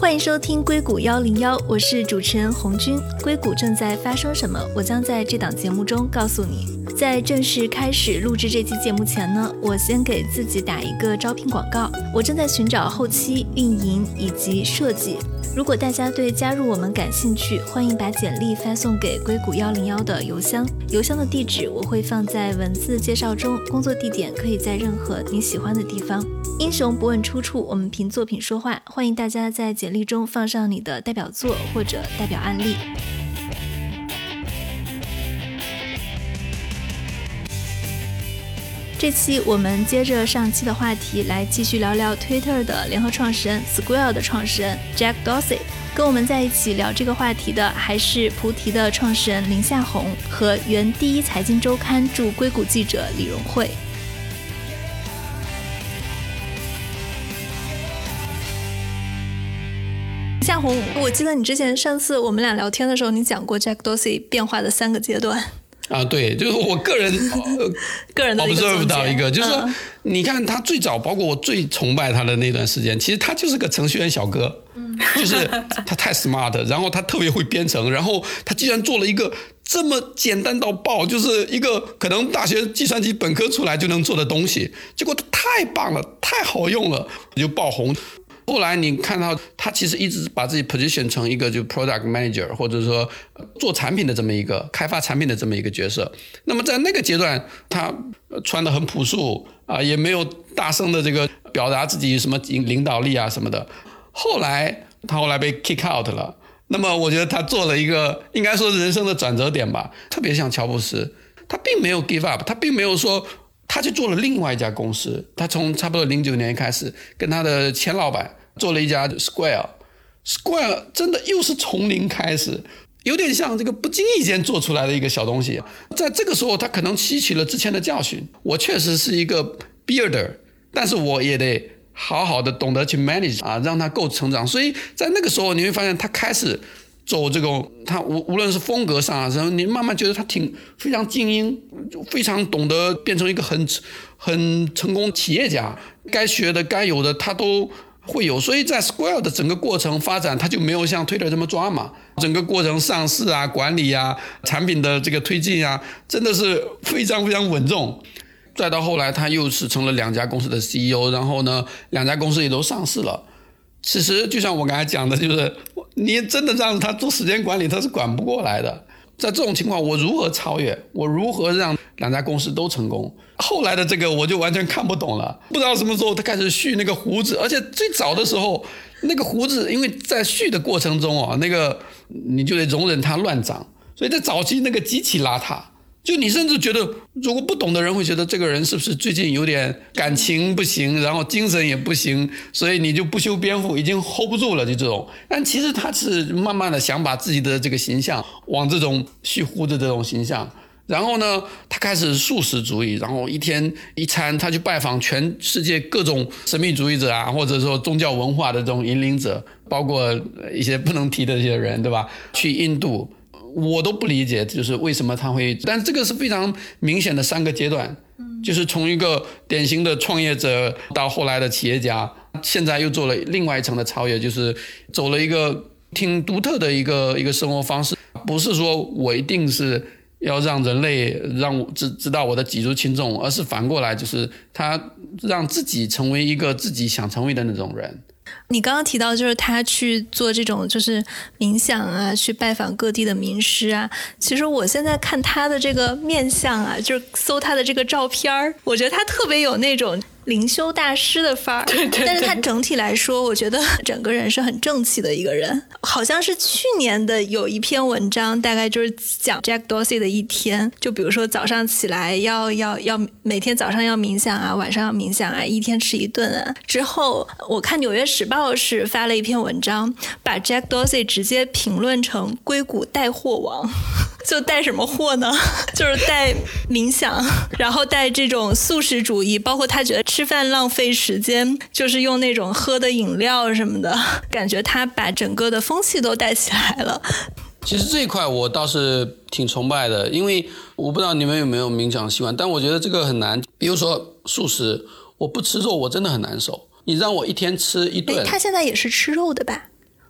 欢迎收听硅谷幺零幺，我是主持人红军。硅谷正在发生什么？我将在这档节目中告诉你。在正式开始录制这期节目前呢，我先给自己打一个招聘广告。我正在寻找后期、运营以及设计。如果大家对加入我们感兴趣，欢迎把简历发送给硅谷幺零幺的邮箱，邮箱的地址我会放在文字介绍中。工作地点可以在任何你喜欢的地方。英雄不问出处，我们凭作品说话。欢迎大家在简历中放上你的代表作或者代表案例。这期我们接着上期的话题来继续聊聊 Twitter 的联合创始人 Square 的创始人 Jack Dorsey。跟我们在一起聊这个话题的还是菩提的创始人林夏红和原第一财经周刊驻硅谷记者李荣慧。夏红，我记得你之前上次我们俩聊天的时候，你讲过 Jack Dorsey 变化的三个阶段。啊，对，就是我个人 个人的 observe 到一个，就是说，嗯你看他最早，包括我最崇拜他的那段时间，其实他就是个程序员小哥，嗯就是他太 smart，然后他特别会编程，然后他居然做了一个这么简单到爆，就是一个可能大学计算机本科出来就能做的东西，结果他太棒了，太好用了，就爆红。后来你看到他其实一直把自己 position 成一个就 product manager，或者说做产品的这么一个开发产品的这么一个角色。那么在那个阶段，他穿的很朴素啊，也没有大声的这个表达自己什么领领导力啊什么的。后来他后来被 kick out 了。那么我觉得他做了一个应该说人生的转折点吧，特别像乔布斯，他并没有 give up，他并没有说他去做了另外一家公司，他从差不多零九年开始跟他的前老板做了一家 Square，Square 真的又是从零开始，有点像这个不经意间做出来的一个小东西。在这个时候，他可能吸取了之前的教训，我确实是一个 builder，但是我也得好好的懂得去 manage 啊，让它够成长。所以在那个时候，你会发现他开始。走这种，他无无论是风格上，然后你慢慢觉得他挺非常精英，就非常懂得变成一个很很成功企业家，该学的该有的他都会有，所以在 Square 的整个过程发展，它就没有像 Twitter 这么抓嘛，整个过程上市啊、管理啊、产品的这个推进啊，真的是非常非常稳重。再到后来，他又是成了两家公司的 CEO，然后呢，两家公司也都上市了。其实就像我刚才讲的，就是你真的让他做时间管理，他是管不过来的。在这种情况，我如何超越？我如何让两家公司都成功？后来的这个我就完全看不懂了，不知道什么时候他开始蓄那个胡子，而且最早的时候那个胡子，因为在蓄的过程中啊，那个你就得容忍它乱长，所以在早期那个极其邋遢。就你甚至觉得，如果不懂的人会觉得这个人是不是最近有点感情不行，然后精神也不行，所以你就不修边幅，已经 hold 不住了，就这种。但其实他是慢慢的想把自己的这个形象往这种蓄胡子这种形象，然后呢，他开始素食主义，然后一天一餐，他去拜访全世界各种神秘主义者啊，或者说宗教文化的这种引领者，包括一些不能提的这些人，对吧？去印度。我都不理解，就是为什么他会，但这个是非常明显的三个阶段，就是从一个典型的创业者到后来的企业家，现在又做了另外一层的超越，就是走了一个挺独特的一个一个生活方式，不是说我一定是要让人类让我知知道我的举足轻重，而是反过来，就是他让自己成为一个自己想成为的那种人。你刚刚提到，就是他去做这种就是冥想啊，去拜访各地的名师啊。其实我现在看他的这个面相啊，就是搜他的这个照片儿，我觉得他特别有那种灵修大师的范儿。对对对但是他整体来说，我觉得 整个人是很正气的一个人。好像是去年的有一篇文章，大概就是讲 Jack Dorsey 的一天，就比如说早上起来要要要每天早上要冥想啊，晚上要冥想啊，一天吃一顿啊。之后我看《纽约时报》是发了一篇文章，把 Jack Dorsey 直接评论成硅谷带货王。就带什么货呢？就是带冥想，然后带这种素食主义，包括他觉得吃饭浪费时间，就是用那种喝的饮料什么的，感觉他把整个的风气都带起来了。其实这一块我倒是挺崇拜的，因为我不知道你们有没有冥想习惯，但我觉得这个很难。比如说素食，我不吃肉，我真的很难受。你让我一天吃一哎，顿，他现在也是吃肉的吧？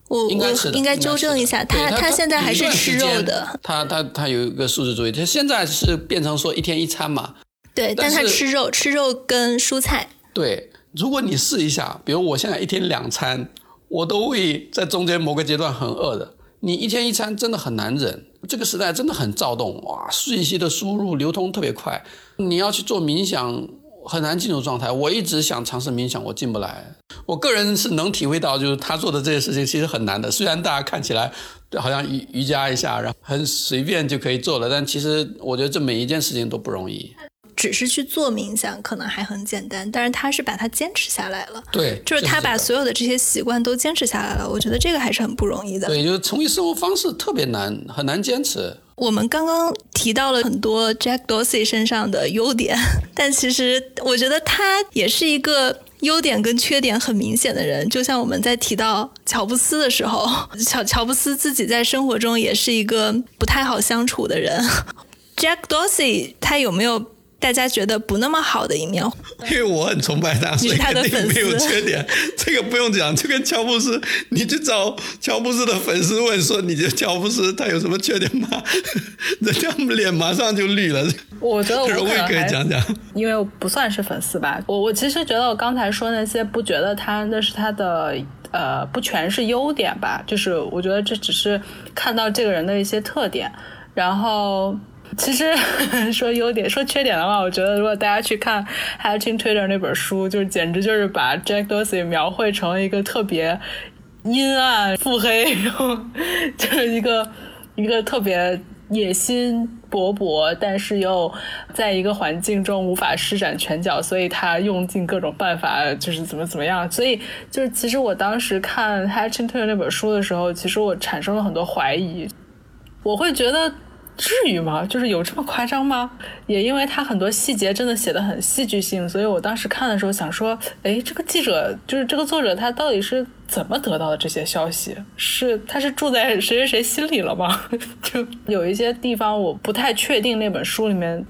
我应该是应该纠正一下，他他现在还是吃肉的。他他他有一个素食主义，他现在是变成说一天一餐嘛。对，但他吃肉，吃肉跟蔬菜。对，如果你试一下，比如我现在一天两餐，我都会在中间某个阶段很饿的。你一天一餐真的很难忍，这个时代真的很躁动哇，信息的输入流通特别快，你要去做冥想。很难进入状态。我一直想尝试冥想，我进不来。我个人是能体会到，就是他做的这些事情其实很难的。虽然大家看起来好像瑜瑜伽一下，然后很随便就可以做了，但其实我觉得这每一件事情都不容易。只是去做冥想可能还很简单，但是他是把它坚持下来了。对，就是他把所有的这些习惯都坚持下来了。我觉得这个还是很不容易的。对，就是成为生活方式特别难，很难坚持。我们刚刚提到了很多 Jack Dorsey 身上的优点，但其实我觉得他也是一个优点跟缺点很明显的人。就像我们在提到乔布斯的时候，乔乔布斯自己在生活中也是一个不太好相处的人。Jack Dorsey 他有没有？大家觉得不那么好的一面，因为我很崇拜他，所以肯定没有缺点。这个不用讲，就跟乔布斯，你去找乔布斯的粉丝问说，你觉得乔布斯他有什么缺点吗？人家脸马上就绿了。我觉得我可以讲讲，因为我不算是粉丝吧。我我其实觉得我刚才说那些，不觉得他那是他的呃，不全是优点吧。就是我觉得这只是看到这个人的一些特点，然后。其实 说优点，说缺点的话，我觉得如果大家去看《Hatchin Twitter》那本书，就是简直就是把 Jack Dorsey 描绘成了一个特别阴暗、腹黑，然后就是一个 一个特别野心勃勃，但是又在一个环境中无法施展拳脚，所以他用尽各种办法，就是怎么怎么样。所以就是其实我当时看《Hatchin Twitter》那本书的时候，其实我产生了很多怀疑，我会觉得。至于吗？就是有这么夸张吗？也因为他很多细节真的写的很戏剧性，所以我当时看的时候想说，哎，这个记者就是这个作者，他到底是怎么得到的这些消息？是他是住在谁谁谁心里了吗？就有一些地方我不太确定那本书里面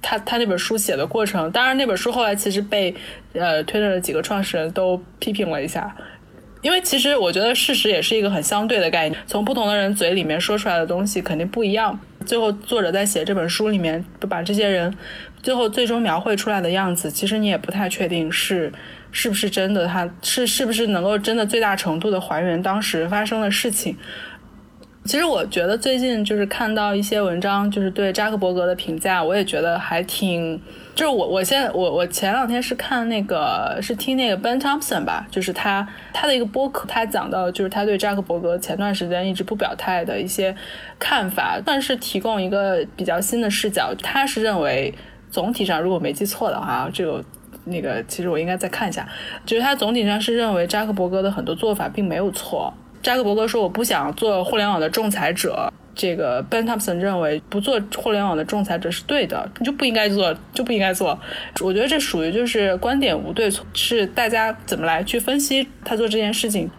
他他那本书写的过程。当然，那本书后来其实被呃推特的几个创始人都批评了一下。因为其实我觉得事实也是一个很相对的概念，从不同的人嘴里面说出来的东西肯定不一样。最后作者在写这本书里面，把这些人最后最终描绘出来的样子，其实你也不太确定是是不是真的，他是是不是能够真的最大程度的还原当时发生的事情。其实我觉得最近就是看到一些文章，就是对扎克伯格的评价，我也觉得还挺。就是我，我现在我我前两天是看那个是听那个 Ben Thompson 吧，就是他他的一个播客，他讲到就是他对扎克伯格前段时间一直不表态的一些看法，算是提供一个比较新的视角。他是认为总体上如果没记错的话，这个那个其实我应该再看一下，就是他总体上是认为扎克伯格的很多做法并没有错。扎克伯格说：“我不想做互联网的仲裁者。”这个 Ben Thompson 认为不做互联网的仲裁者是对的，你就不应该做，就不应该做。我觉得这属于就是观点无对错，是大家怎么来去分析他做这件事情。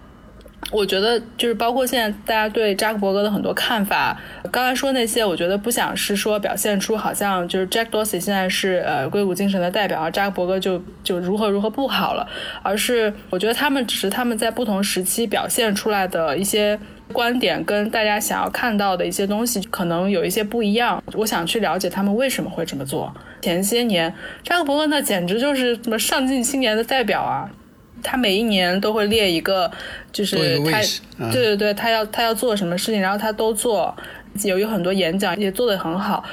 我觉得就是包括现在大家对扎克伯格的很多看法，刚才说那些，我觉得不想是说表现出好像就是 Jack Dorsey 现在是呃硅谷精神的代表，而扎克伯格就就如何如何不好了，而是我觉得他们只是他们在不同时期表现出来的一些观点，跟大家想要看到的一些东西可能有一些不一样。我想去了解他们为什么会这么做。前些年扎克伯格那简直就是什么上进青年的代表啊。他每一年都会列一个，就是他，对对对，他要他要做什么事情，然后他都做，有有很多演讲也做得很好。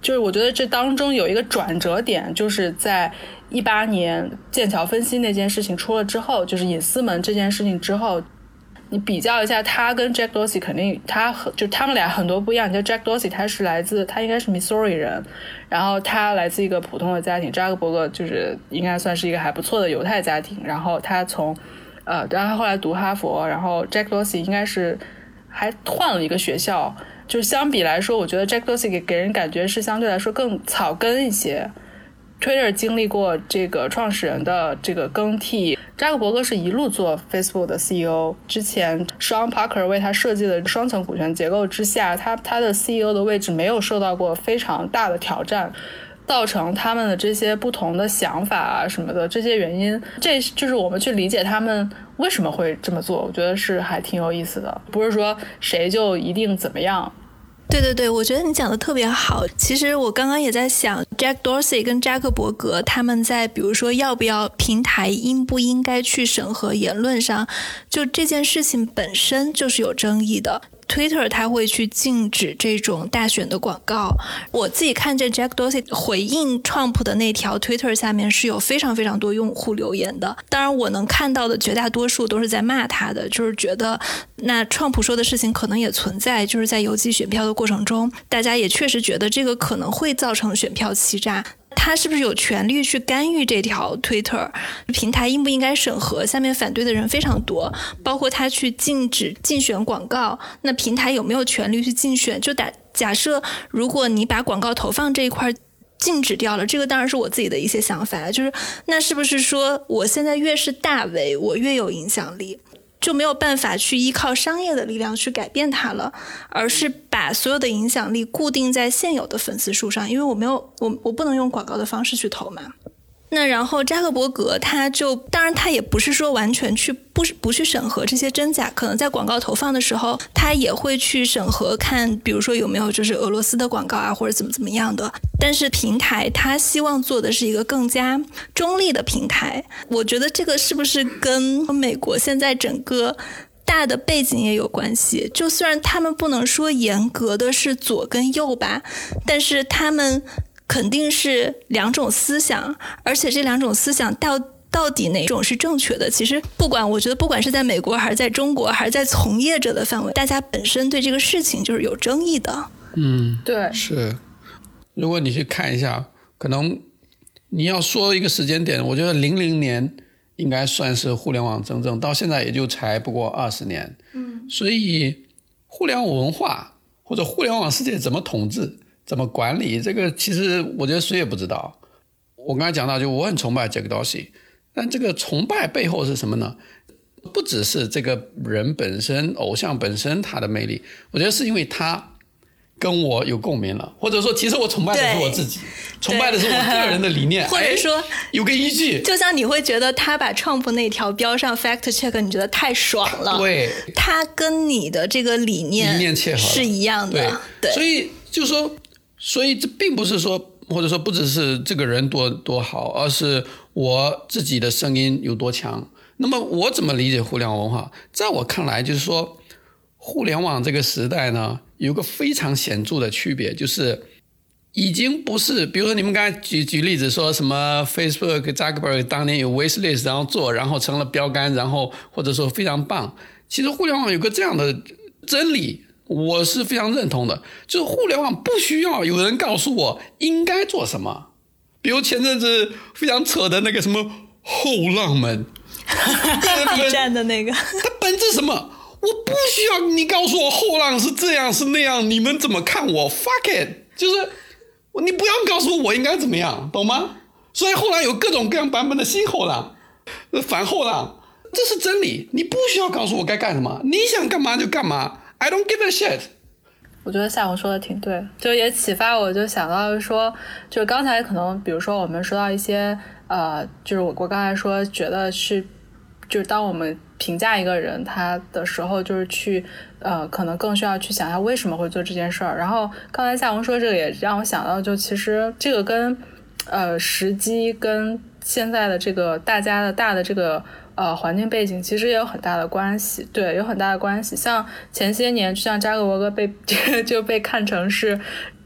就是我觉得这当中有一个转折点，就是在一八年剑桥分析那件事情出了之后，就是隐私门这件事情之后。你比较一下他跟 Jack Dorsey，肯定他和就他们俩很多不一样。你像 Jack Dorsey，他是来自他应该是 Missouri 人，然后他来自一个普通的家庭。扎克伯格就是应该算是一个还不错的犹太家庭。然后他从呃，然后他后来读哈佛。然后 Jack Dorsey 应该是还换了一个学校。就相比来说，我觉得 Jack Dorsey 给给人感觉是相对来说更草根一些。Twitter 经历过这个创始人的这个更替，扎克伯格是一路做 Facebook 的 CEO。之前 Sean Parker 为他设计的双层股权结构之下，他他的 CEO 的位置没有受到过非常大的挑战，造成他们的这些不同的想法啊什么的这些原因，这就是我们去理解他们为什么会这么做？我觉得是还挺有意思的，不是说谁就一定怎么样。对对对，我觉得你讲的特别好。其实我刚刚也在想，Jack Dorsey 跟扎克伯格他们在比如说要不要平台应不应该去审核言论上，就这件事情本身就是有争议的。Twitter 它会去禁止这种大选的广告。我自己看见 Jack Dorsey 回应 Trump 的那条 Twitter 下面是有非常非常多用户留言的。当然，我能看到的绝大多数都是在骂他的，就是觉得那 Trump 说的事情可能也存在，就是在邮寄选票的过程中，大家也确实觉得这个可能会造成选票欺诈。他是不是有权利去干预这条 Twitter 平台？应不应该审核？下面反对的人非常多，包括他去禁止竞选广告。那平台有没有权利去竞选？就打假设，如果你把广告投放这一块禁止掉了，这个当然是我自己的一些想法。就是那是不是说，我现在越是大 V，我越有影响力？就没有办法去依靠商业的力量去改变它了，而是把所有的影响力固定在现有的粉丝数上，因为我没有我我不能用广告的方式去投嘛。那然后扎克伯格他就当然他也不是说完全去不不去审核这些真假，可能在广告投放的时候他也会去审核看，比如说有没有就是俄罗斯的广告啊或者怎么怎么样的。但是平台他希望做的是一个更加中立的平台，我觉得这个是不是跟美国现在整个大的背景也有关系？就虽然他们不能说严格的是左跟右吧，但是他们。肯定是两种思想，而且这两种思想到到底哪种是正确的？其实不管，我觉得不管是在美国还是在中国，还是在从业者的范围，大家本身对这个事情就是有争议的。嗯，对，是。如果你去看一下，可能你要说一个时间点，我觉得零零年应该算是互联网真正到现在也就才不过二十年。嗯，所以互联网文化或者互联网世界怎么统治？怎么管理这个？其实我觉得谁也不知道。我刚才讲到，就我很崇拜杰克道西，但这个崇拜背后是什么呢？不只是这个人本身、偶像本身他的魅力，我觉得是因为他跟我有共鸣了，或者说，其实我崇拜的是我自己，崇拜的是我个人的理念，或者说有个依据。就像你会觉得他把 Trump 那条标上 fact check，你觉得太爽了。对，他跟你的这个理念理念切合是一样的。对，所以就说。所以这并不是说，或者说不只是这个人多多好，而是我自己的声音有多强。那么我怎么理解互联网文化？在我看来，就是说，互联网这个时代呢，有个非常显著的区别，就是已经不是，比如说你们刚才举举例子说什么 Facebook Zuckerberg 当年有 wishlist，然后做，然后成了标杆，然后或者说非常棒。其实互联网有个这样的真理。我是非常认同的，就是互联网不需要有人告诉我应该做什么。比如前阵子非常扯的那个什么后浪们，B 站的那个，它本质什么？我不需要你告诉我后浪是这样是那样，你们怎么看我？Fuck it，就是你不要告诉我我应该怎么样，懂吗？所以后来有各种各样版本的新后浪，反后浪，这是真理。你不需要告诉我该干什么，你想干嘛就干嘛。I don't give a shit。我觉得夏红说的挺对，就也启发我，就想到说，就刚才可能，比如说我们说到一些，呃，就是我我刚才说觉得是，就是当我们评价一个人他的时候，就是去，呃，可能更需要去想一下为什么会做这件事儿。然后刚才夏红说这个也让我想到，就其实这个跟，呃，时机跟现在的这个大家的大的这个。呃，环境背景其实也有很大的关系，对，有很大的关系。像前些年，就像扎克伯格被 就被看成是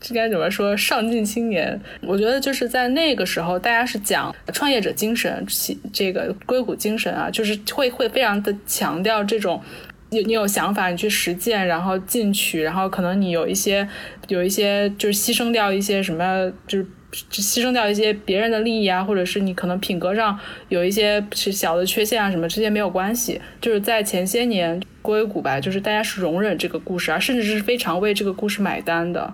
应该怎么说上进青年。我觉得就是在那个时候，大家是讲创业者精神，这个硅谷精神啊，就是会会非常的强调这种，你你有想法，你去实践，然后进取，然后可能你有一些有一些就是牺牲掉一些什么，就是。牺牲掉一些别人的利益啊，或者是你可能品格上有一些小的缺陷啊，什么这些没有关系。就是在前些年硅谷吧，就是大家是容忍这个故事啊，甚至是非常为这个故事买单的。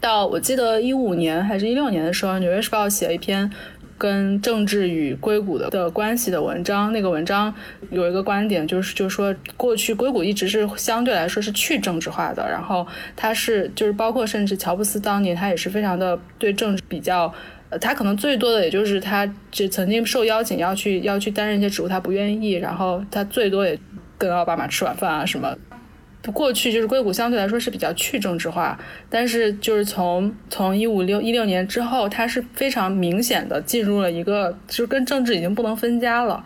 到我记得一五年还是一六年的时候，《纽约时报》写了一篇。跟政治与硅谷的的关系的文章，那个文章有一个观点，就是就是说，过去硅谷一直是相对来说是去政治化的，然后它是就是包括甚至乔布斯当年他也是非常的对政治比较他可能最多的也就是他就曾经受邀请要去要去担任一些职务，他不愿意，然后他最多也跟奥巴马吃晚饭啊什么。过去就是硅谷相对来说是比较去政治化，但是就是从从一五六一六年之后，它是非常明显的进入了一个就是跟政治已经不能分家了，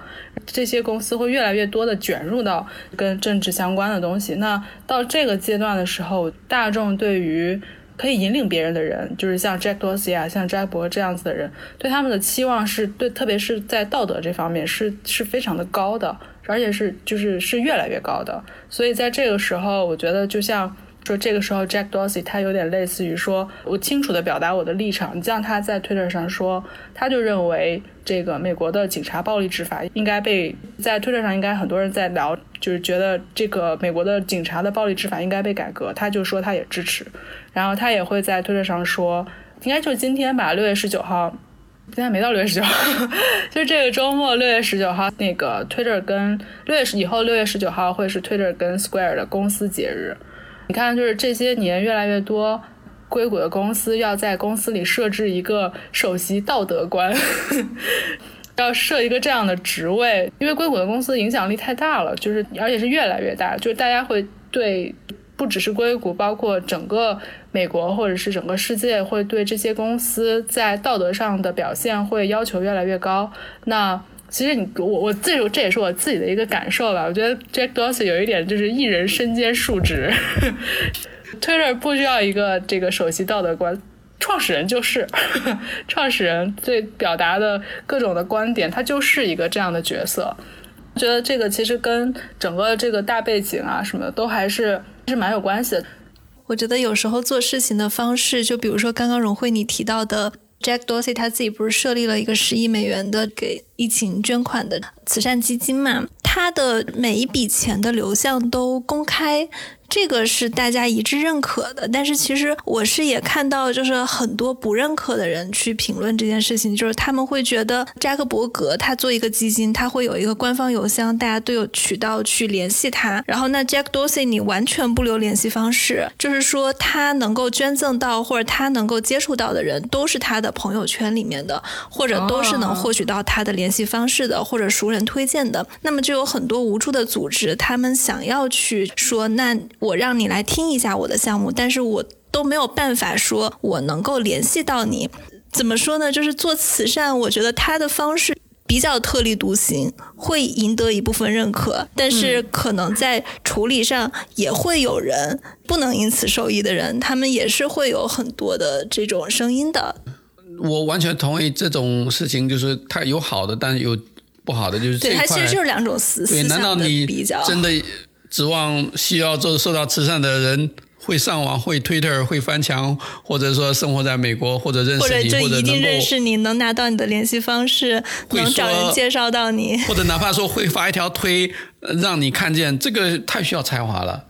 这些公司会越来越多的卷入到跟政治相关的东西。那到这个阶段的时候，大众对于可以引领别人的人，就是像 Jack Dorsey 啊，像扎克伯这样子的人，对他们的期望是对，特别是在道德这方面是是非常的高的。而且是就是是越来越高的，所以在这个时候，我觉得就像说这个时候，Jack Dorsey 他有点类似于说，我清楚的表达我的立场。你像他在 Twitter 上说，他就认为这个美国的警察暴力执法应该被在 Twitter 上应该很多人在聊，就是觉得这个美国的警察的暴力执法应该被改革。他就说他也支持，然后他也会在 Twitter 上说，应该就是今天吧，六月十九号。现在没到六月十九号，就这个周末六月十九号，那个 Twitter 跟六月十以后六月十九号会是 Twitter 跟 Square 的公司节日。你看，就是这些年越来越多硅谷的公司要在公司里设置一个首席道德官，要设一个这样的职位，因为硅谷的公司影响力太大了，就是而且是越来越大，就是大家会对。不只是硅谷，包括整个美国或者是整个世界，会对这些公司在道德上的表现会要求越来越高。那其实你我我自己这也是我自己的一个感受吧。我觉得 Jack Dorsey 有一点就是一人身兼数职，Twitter 不需要一个这个首席道德官，创始人就是创始人对表达的各种的观点，他就是一个这样的角色。觉得这个其实跟整个这个大背景啊什么的都还是。是蛮有关系的。我觉得有时候做事情的方式，就比如说刚刚荣慧你提到的，Jack Dorsey 他自己不是设立了一个十亿美元的给疫情捐款的慈善基金嘛？他的每一笔钱的流向都公开。这个是大家一致认可的，但是其实我是也看到，就是很多不认可的人去评论这件事情，就是他们会觉得扎克伯格他做一个基金，他会有一个官方邮箱，大家都有渠道去联系他。然后那 Jack Dorsey 你完全不留联系方式，就是说他能够捐赠到或者他能够接触到的人，都是他的朋友圈里面的，或者都是能获取到他的联系方式的，或者熟人推荐的。那么就有很多无助的组织，他们想要去说那。我让你来听一下我的项目，但是我都没有办法说我能够联系到你。怎么说呢？就是做慈善，我觉得他的方式比较特立独行，会赢得一部分认可，但是可能在处理上也会有人不能因此受益的人，他们也是会有很多的这种声音的。我完全同意这种事情，就是它有好的，但是有不好的，就是对它其实就是两种思思想的比较。真的。指望需要做受到慈善的人会上网、会 Twitter、会翻墙，或者说生活在美国，或者认识你，或者就一定认识你，能拿到你的联系方式，能找人介绍到你，或者哪怕说会发一条推让你看见，这个太需要才华了，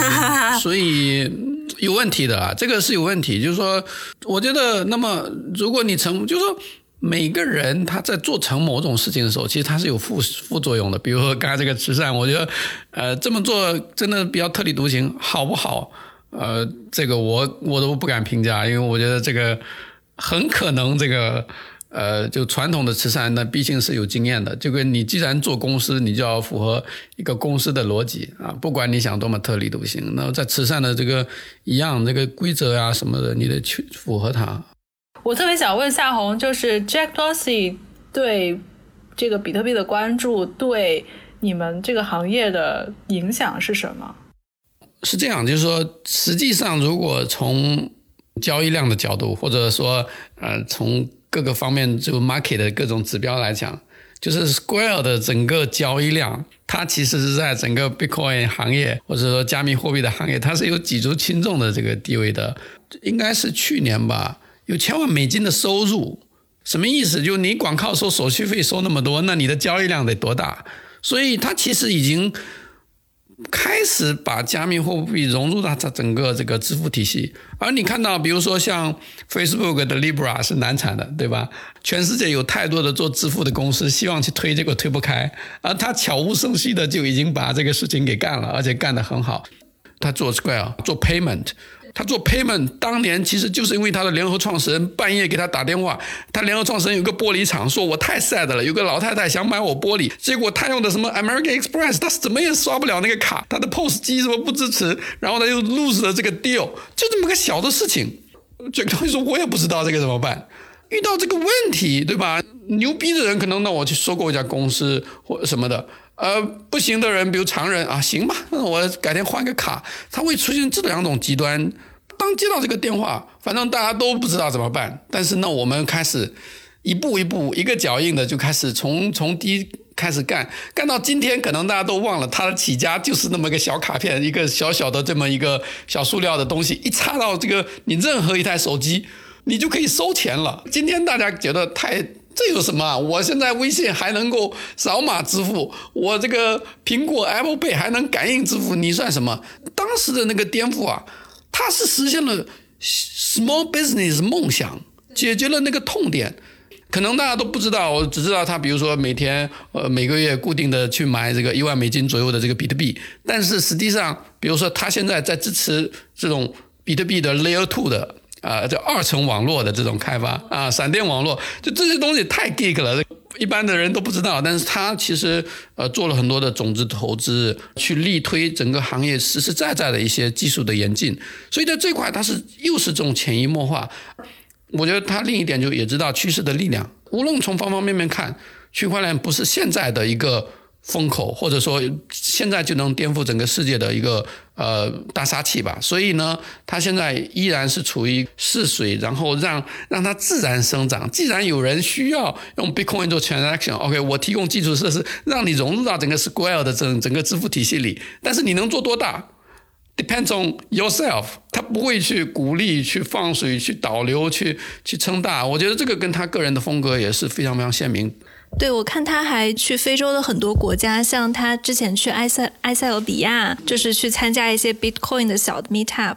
所以有问题的啊，这个是有问题。就是说，我觉得，那么如果你成，就是说。每个人他在做成某种事情的时候，其实他是有副副作用的。比如说刚才这个慈善，我觉得，呃，这么做真的比较特立独行，好不好？呃，这个我我都不敢评价，因为我觉得这个很可能这个，呃，就传统的慈善，那毕竟是有经验的。这个你既然做公司，你就要符合一个公司的逻辑啊，不管你想多么特立独行，那在慈善的这个一样，这个规则啊什么的，你得去符合它。我特别想问夏红，就是 Jack Dorsey 对这个比特币的关注，对你们这个行业的影响是什么？是这样，就是说，实际上，如果从交易量的角度，或者说，呃，从各个方面就 market 的各种指标来讲，就是 Square 的整个交易量，它其实是在整个 Bitcoin 行业或者说加密货币的行业，它是有举足轻重的这个地位的，应该是去年吧。有千万美金的收入，什么意思？就你光靠收手续费收那么多，那你的交易量得多大？所以他其实已经开始把加密货币融入到它整个这个支付体系。而你看到，比如说像 Facebook 的 Libra 是难产的，对吧？全世界有太多的做支付的公司希望去推这个推不开，而他悄无声息的就已经把这个事情给干了，而且干得很好。他做 Square 做 Payment。他做 payment 当年其实就是因为他的联合创始人半夜给他打电话，他联合创始人有个玻璃厂，说我太 sad 了，有个老太太想买我玻璃，结果他用的什么 American Express，他怎么也刷不了那个卡，他的 POS 机什么不支持，然后他又 lose 了这个 deal，就这么个小的事情，这个东西说我也不知道这个怎么办。遇到这个问题，对吧？牛逼的人可能那我去收购一家公司或什么的，呃，不行的人，比如常人啊，行吧，那我改天换个卡，他会出现这两种极端。当接到这个电话，反正大家都不知道怎么办，但是呢，我们开始一步一步、一个脚印的就开始从从低开始干，干到今天，可能大家都忘了他的起家就是那么个小卡片，一个小小的这么一个小塑料的东西，一插到这个你任何一台手机。你就可以收钱了。今天大家觉得太这有什么？我现在微信还能够扫码支付，我这个苹果 Apple Pay 还能感应支付，你算什么？当时的那个颠覆啊，它是实现了 small business 梦想，解决了那个痛点。可能大家都不知道，我只知道他，比如说每天呃每个月固定的去买这个一万美金左右的这个比特币，但是实际上，比如说他现在在支持这种比特币的 Layer Two 的。啊，这二层网络的这种开发啊，闪电网络，就这些东西太 geek 了，一般的人都不知道。但是他其实呃做了很多的种子投资，去力推整个行业实实在在的一些技术的演进。所以在这块，他是又是这种潜移默化。我觉得他另一点就也知道趋势的力量，无论从方方面面看，区块链不是现在的一个。风口，或者说现在就能颠覆整个世界的一个呃大杀器吧。所以呢，它现在依然是处于试水，然后让让它自然生长。既然有人需要用 Bitcoin 做 transaction，OK，我提供基础设施，让你融入到整个 Square 的整整个支付体系里。但是你能做多大，depends on yourself。他不会去鼓励、去放水、去导流、去去撑大。我觉得这个跟他个人的风格也是非常非常鲜明。对，我看他还去非洲的很多国家，像他之前去埃塞埃塞俄比亚，就是去参加一些 Bitcoin 的小的 Meetup。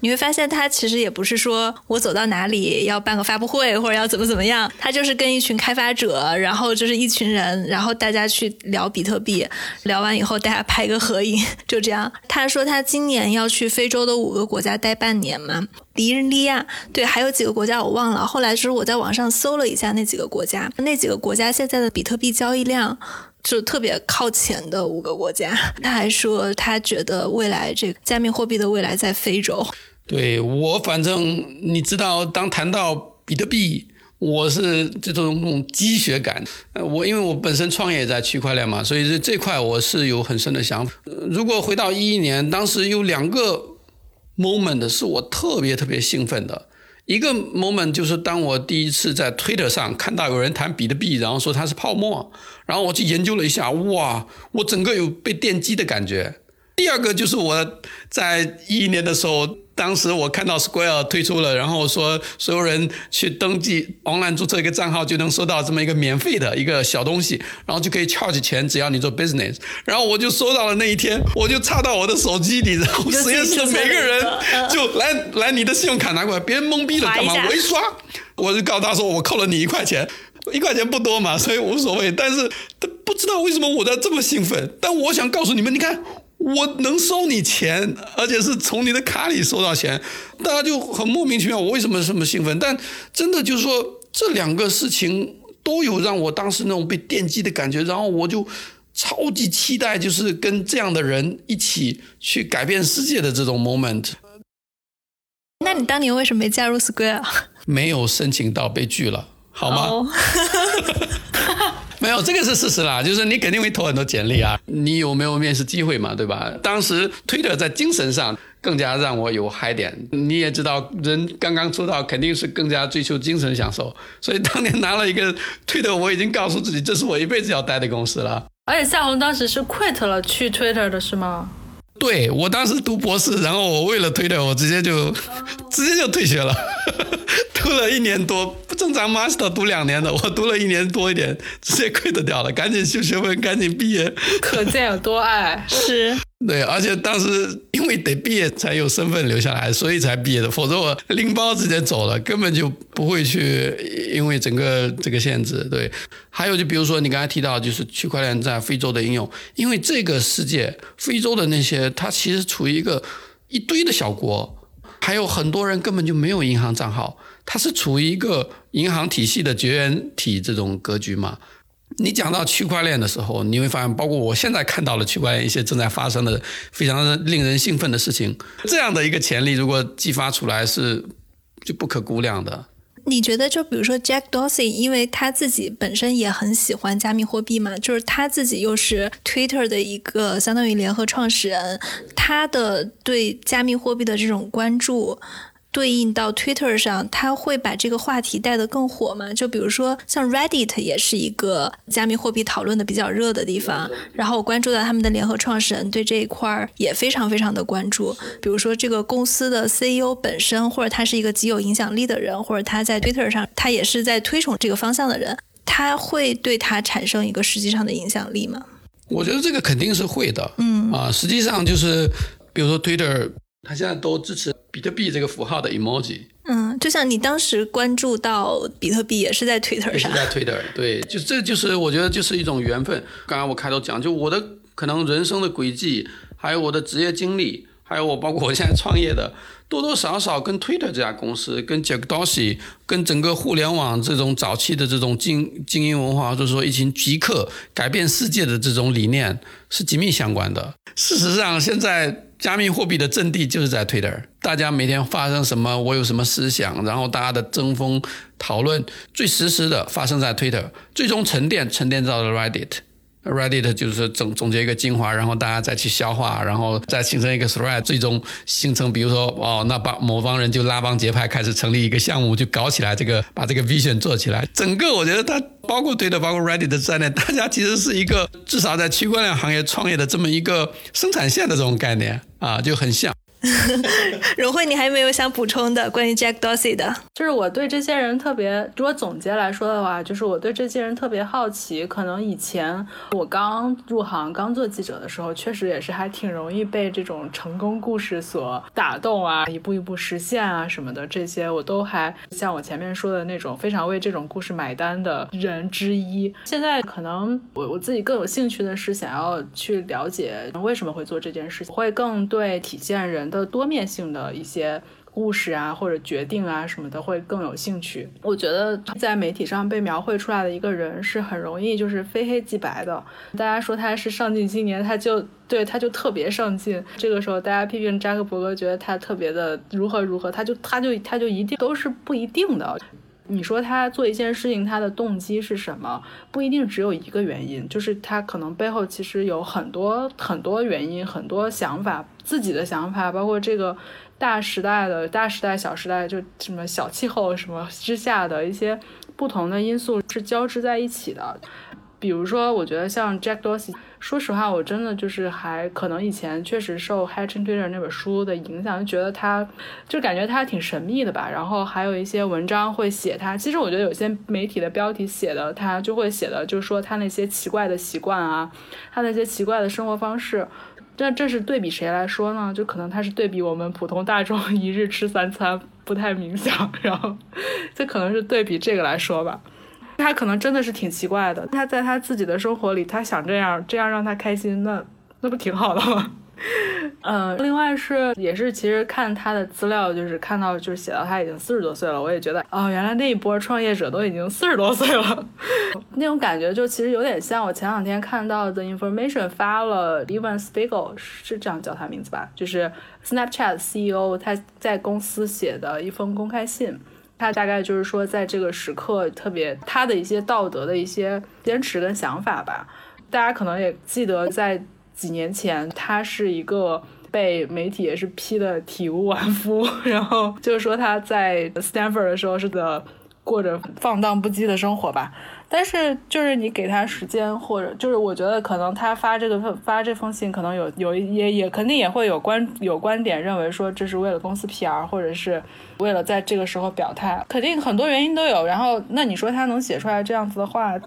你会发现，他其实也不是说我走到哪里要办个发布会或者要怎么怎么样，他就是跟一群开发者，然后就是一群人，然后大家去聊比特币，聊完以后大家拍个合影，就这样。他说他今年要去非洲的五个国家待半年嘛。迪日利亚，对，还有几个国家我忘了。后来就是我在网上搜了一下那几个国家，那几个国家现在的比特币交易量就特别靠前的五个国家。他还说他觉得未来这个加密货币的未来在非洲。对我反正你知道，当谈到比特币，我是这种那种积血感。我因为我本身创业在区块链嘛，所以这这块我是有很深的想法。如果回到一一年，当时有两个。Moment 是我特别特别兴奋的一个 moment，就是当我第一次在 Twitter 上看到有人谈比特币，然后说它是泡沫，然后我去研究了一下，哇，我整个有被电击的感觉。第二个就是我在一一年的时候。当时我看到 Square 推出了，然后说所有人去登记 online 注册一个账号就能收到这么一个免费的一个小东西，然后就可以 charge 钱，只要你做 business。然后我就收到了那一天，我就插到我的手机里，然后实验室的每个人就来来你的信用卡拿过来，别人懵逼了干嘛？我一刷，我就告诉他说我扣了你一块钱，一块钱不多嘛，所以无所谓。但是他不知道为什么我在这么兴奋，但我想告诉你们，你看。我能收你钱，而且是从你的卡里收到钱，大家就很莫名其妙。我为什么这么兴奋？但真的就是说，这两个事情都有让我当时那种被电击的感觉，然后我就超级期待，就是跟这样的人一起去改变世界的这种 moment。那你当年为什么没加入 Square？没有申请到，被拒了，好吗？没有，这个是事实啦，就是你肯定会投很多简历啊，你有没有面试机会嘛，对吧？当时 Twitter 在精神上更加让我有嗨点，你也知道，人刚刚出道肯定是更加追求精神享受，所以当年拿了一个 Twitter，我已经告诉自己，这是我一辈子要待的公司了。而且夏红当时是 quit 了去 Twitter 的是吗？对我当时读博士，然后我为了 Twitter，我直接就直接就退学了。读了一年多，不正常，master 读两年的，我读了一年多一点，直接 quit 掉了，赶紧修学分，赶紧毕业。可见有多爱，是。对，而且当时因为得毕业才有身份留下来，所以才毕业的，否则我拎包直接走了，根本就不会去，因为整个这个限制。对，还有就比如说你刚才提到，就是区块链在非洲的应用，因为这个世界非洲的那些，它其实处于一个一堆的小国。还有很多人根本就没有银行账号，它是处于一个银行体系的绝缘体这种格局嘛。你讲到区块链的时候，你会发现，包括我现在看到了区块链一些正在发生的非常令人兴奋的事情，这样的一个潜力如果激发出来，是就不可估量的。你觉得，就比如说 Jack Dorsey，因为他自己本身也很喜欢加密货币嘛，就是他自己又是 Twitter 的一个相当于联合创始人，他的对加密货币的这种关注。对应到 Twitter 上，他会把这个话题带得更火吗？就比如说像 Reddit 也是一个加密货币讨论的比较热的地方，然后我关注到他们的联合创始人对这一块儿也非常非常的关注。比如说这个公司的 CEO 本身，或者他是一个极有影响力的人，或者他在 Twitter 上他也是在推崇这个方向的人，他会对他产生一个实际上的影响力吗？我觉得这个肯定是会的。嗯啊，实际上就是比如说 Twitter。他现在都支持比特币这个符号的 emoji。嗯，就像你当时关注到比特币，也是在 Twitter 上。也是在 Twitter，对，就这就是我觉得就是一种缘分。刚刚我开头讲，就我的可能人生的轨迹，还有我的职业经历，还有我包括我现在创业的，多多少少跟 Twitter 这家公司、跟 Jack Dorsey、跟整个互联网这种早期的这种精精英文化，或者说一群极客改变世界的这种理念是紧密相关的。事实上，现在。加密货币的阵地就是在 Twitter，大家每天发生什么，我有什么思想，然后大家的争锋讨论最实时的发生在 Twitter，最终沉淀沉淀到了 Reddit。Reddit 就是总总结一个精华，然后大家再去消化，然后再形成一个 thread，最终形成，比如说哦，那帮某帮人就拉帮结派，开始成立一个项目，就搞起来这个，把这个 vision 做起来。整个我觉得它包括 Twitter，包括 Reddit 在内，大家其实是一个至少在区块链行业创业的这么一个生产线的这种概念啊，就很像。荣慧，你还有没有想补充的关于 Jack Dorsey 的？就是我对这些人特别，如果总结来说的话，就是我对这些人特别好奇。可能以前我刚入行、刚做记者的时候，确实也是还挺容易被这种成功故事所打动啊，一步一步实现啊什么的，这些我都还像我前面说的那种非常为这种故事买单的人之一。现在可能我我自己更有兴趣的是想要去了解为什么会做这件事情，会更对体现人。的多面性的一些故事啊，或者决定啊什么的，会更有兴趣。我觉得在媒体上被描绘出来的一个人是很容易就是非黑即白的。大家说他是上进青年，他就对他就特别上进。这个时候大家批评扎克伯格，觉得他特别的如何如何，他就他就他就一定都是不一定的。你说他做一件事情，他的动机是什么？不一定只有一个原因，就是他可能背后其实有很多很多原因，很多想法，自己的想法，包括这个大时代的大时代、小时代，就什么小气候什么之下的一些不同的因素是交织在一起的。比如说，我觉得像 Jack Dorsey，说实话，我真的就是还可能以前确实受《Hatching Twitter》那本书的影响，就觉得他就感觉他挺神秘的吧。然后还有一些文章会写他，其实我觉得有些媒体的标题写的他就会写的，就是说他那些奇怪的习惯啊，他那些奇怪的生活方式。那这是对比谁来说呢？就可能他是对比我们普通大众一日吃三餐不太冥想，然后 这可能是对比这个来说吧。他可能真的是挺奇怪的。他在他自己的生活里，他想这样，这样让他开心，那那不挺好的吗？嗯，另外是也是，其实看他的资料，就是看到就是写到他已经四十多岁了，我也觉得哦，原来那一波创业者都已经四十多岁了，那种感觉就其实有点像我前两天看到的 Information 发了 Evan Spiegel 是这样叫他名字吧，就是 Snapchat CEO 他在公司写的一封公开信。他大概就是说，在这个时刻，特别他的一些道德的一些坚持跟想法吧。大家可能也记得，在几年前，他是一个被媒体也是批的体无完肤，然后就是说他在 Stanford 的时候是的过着放荡不羁的生活吧。但是，就是你给他时间，或者就是我觉得可能他发这个发这封信，可能有有也也肯定也会有观有观点认为说这是为了公司 PR，或者是为了在这个时候表态，肯定很多原因都有。然后，那你说他能写出来这样子的话，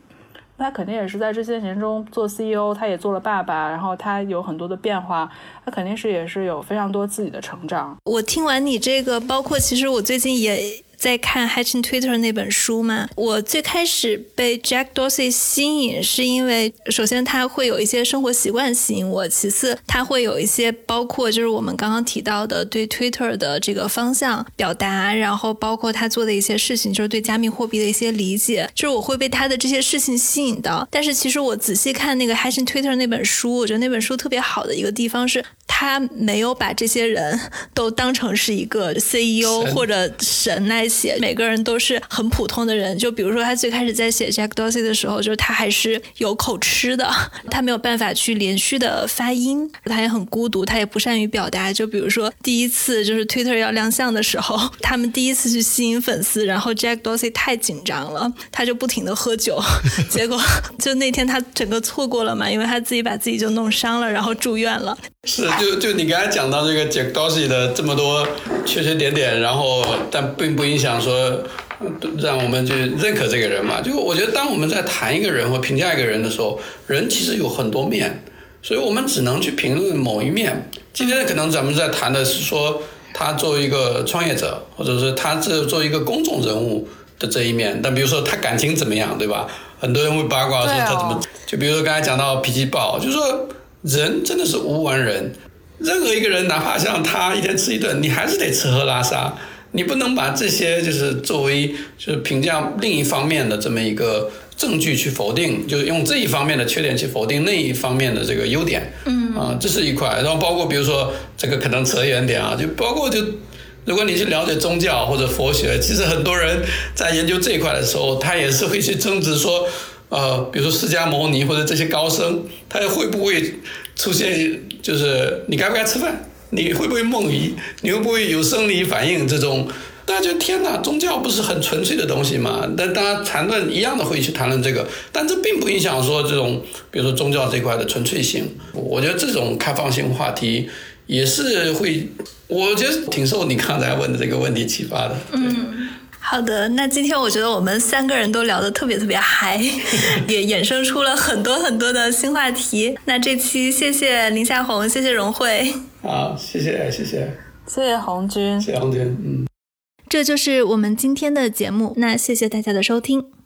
他肯定也是在这些年中做 CEO，他也做了爸爸，然后他有很多的变化，他肯定是也是有非常多自己的成长。我听完你这个，包括其实我最近也。在看《Hatching Twitter》那本书嘛，我最开始被 Jack Dorsey 吸引，是因为首先他会有一些生活习惯吸引我，其次他会有一些包括就是我们刚刚提到的对 Twitter 的这个方向表达，然后包括他做的一些事情，就是对加密货币的一些理解，就是我会被他的这些事情吸引到。但是其实我仔细看那个《Hatching Twitter》那本书，我觉得那本书特别好的一个地方是，他没有把这些人都当成是一个 CEO 或者神来。写每个人都是很普通的人，就比如说他最开始在写 Jack Dorsey 的时候，就是他还是有口吃的，他没有办法去连续的发音，他也很孤独，他也不善于表达。就比如说第一次就是 Twitter 要亮相的时候，他们第一次去吸引粉丝，然后 Jack Dorsey 太紧张了，他就不停的喝酒，结果就那天他整个错过了嘛，因为他自己把自己就弄伤了，然后住院了。是，就就你刚才讲到这个 Jack Dorsey 的这么多缺缺点点，然后但并不影响说让我们去认可这个人嘛。就我觉得，当我们在谈一个人或评价一个人的时候，人其实有很多面，所以我们只能去评论某一面。今天可能咱们在谈的是说他作为一个创业者，或者是他这作为一个公众人物的这一面。但比如说他感情怎么样，对吧？很多人会八卦说他怎么，就比如说刚才讲到脾气暴，就是说。人真的是无完人，任何一个人，哪怕像他一天吃一顿，你还是得吃喝拉撒，你不能把这些就是作为就是评价另一方面的这么一个证据去否定，就是用这一方面的缺点去否定那一方面的这个优点。嗯，啊，这是一块。然后包括比如说这个可能扯远点啊，就包括就如果你去了解宗教或者佛学，其实很多人在研究这一块的时候，他也是会去争执说。呃，比如说释迦牟尼或者这些高僧，他会不会出现？就是你该不该吃饭？你会不会梦遗？你会不会有生理反应？这种大家觉得天哪，宗教不是很纯粹的东西嘛？但大家谈论一样的会去谈论这个，但这并不影响说这种，比如说宗教这块的纯粹性。我觉得这种开放性话题也是会，我觉得挺受你刚才问的这个问题启发的。嗯。好的，那今天我觉得我们三个人都聊得特别特别嗨，也衍生出了很多很多的新话题。那这期谢谢林夏红，谢谢荣慧。好，谢谢谢谢谢谢红军，谢谢红军。嗯，这就是我们今天的节目。那谢谢大家的收听。